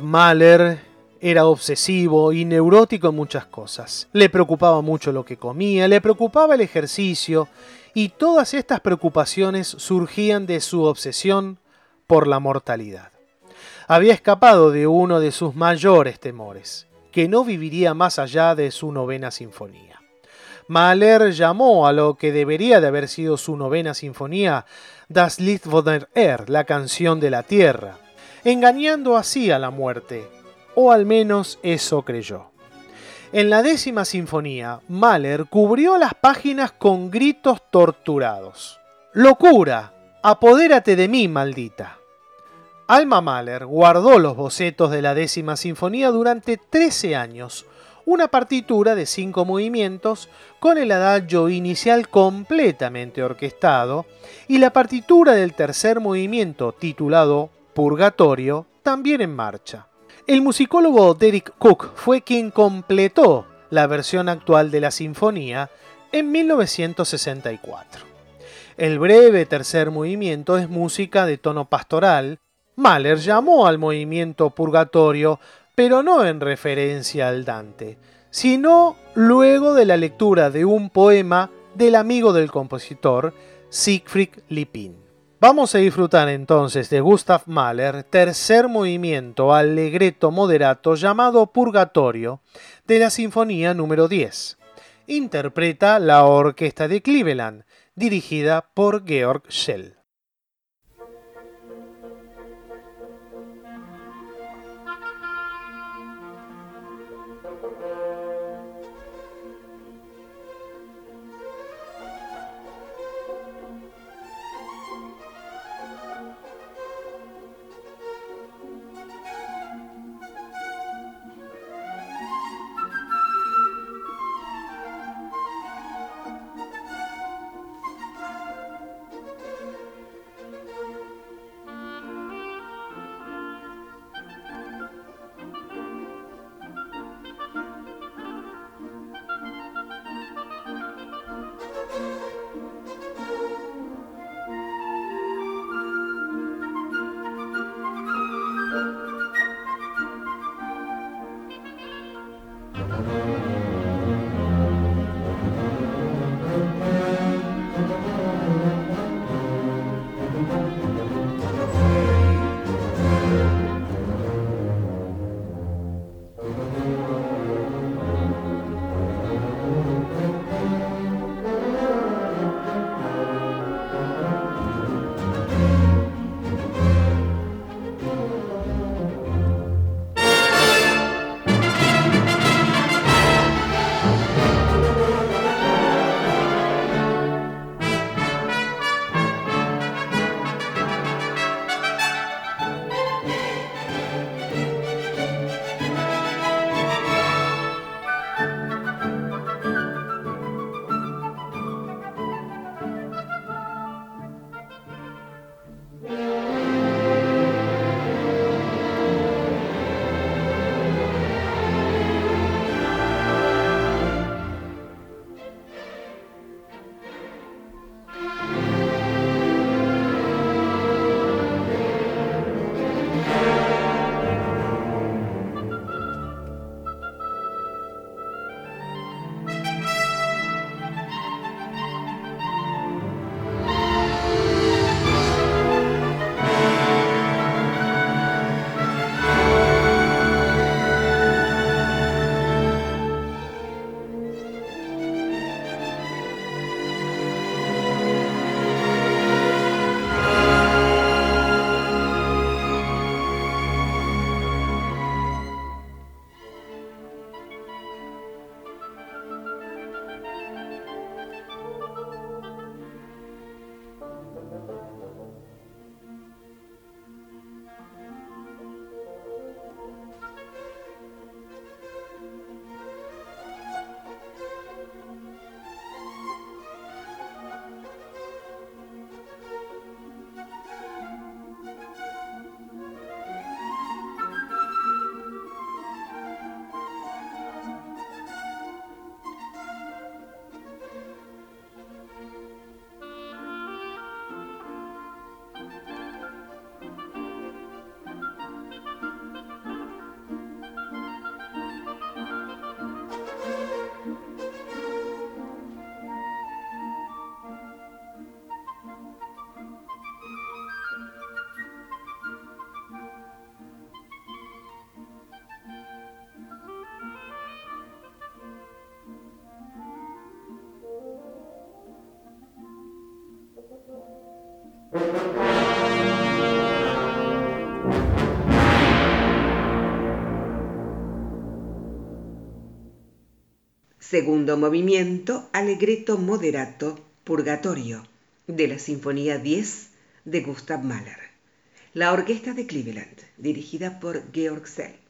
Mahler era obsesivo y neurótico en muchas cosas. Le preocupaba mucho lo que comía, le preocupaba el ejercicio y todas estas preocupaciones surgían de su obsesión por la mortalidad. Había escapado de uno de sus mayores temores, que no viviría más allá de su novena sinfonía. Mahler llamó a lo que debería de haber sido su novena sinfonía Das Lied von der Erde, la canción de la tierra, engañando así a la muerte, o al menos eso creyó. En la décima sinfonía, Mahler cubrió las páginas con gritos torturados. ¡Locura! ¡Apodérate de mí, maldita! Alma Mahler guardó los bocetos de la décima sinfonía durante 13 años, una partitura de cinco movimientos con el adagio inicial completamente orquestado y la partitura del tercer movimiento titulado Purgatorio también en marcha. El musicólogo Derek Cook fue quien completó la versión actual de la sinfonía en 1964. El breve tercer movimiento es música de tono pastoral. Mahler llamó al movimiento Purgatorio pero no en referencia al Dante, sino luego de la lectura de un poema del amigo del compositor, Siegfried Lippin. Vamos a disfrutar entonces de Gustav Mahler, tercer movimiento allegretto moderato llamado Purgatorio, de la Sinfonía número 10. Interpreta la Orquesta de Cleveland, dirigida por Georg Schell. Amen. Segundo movimiento, Allegretto moderato, Purgatorio, de la Sinfonía 10 de Gustav Mahler. La Orquesta de Cleveland, dirigida por Georg Szell.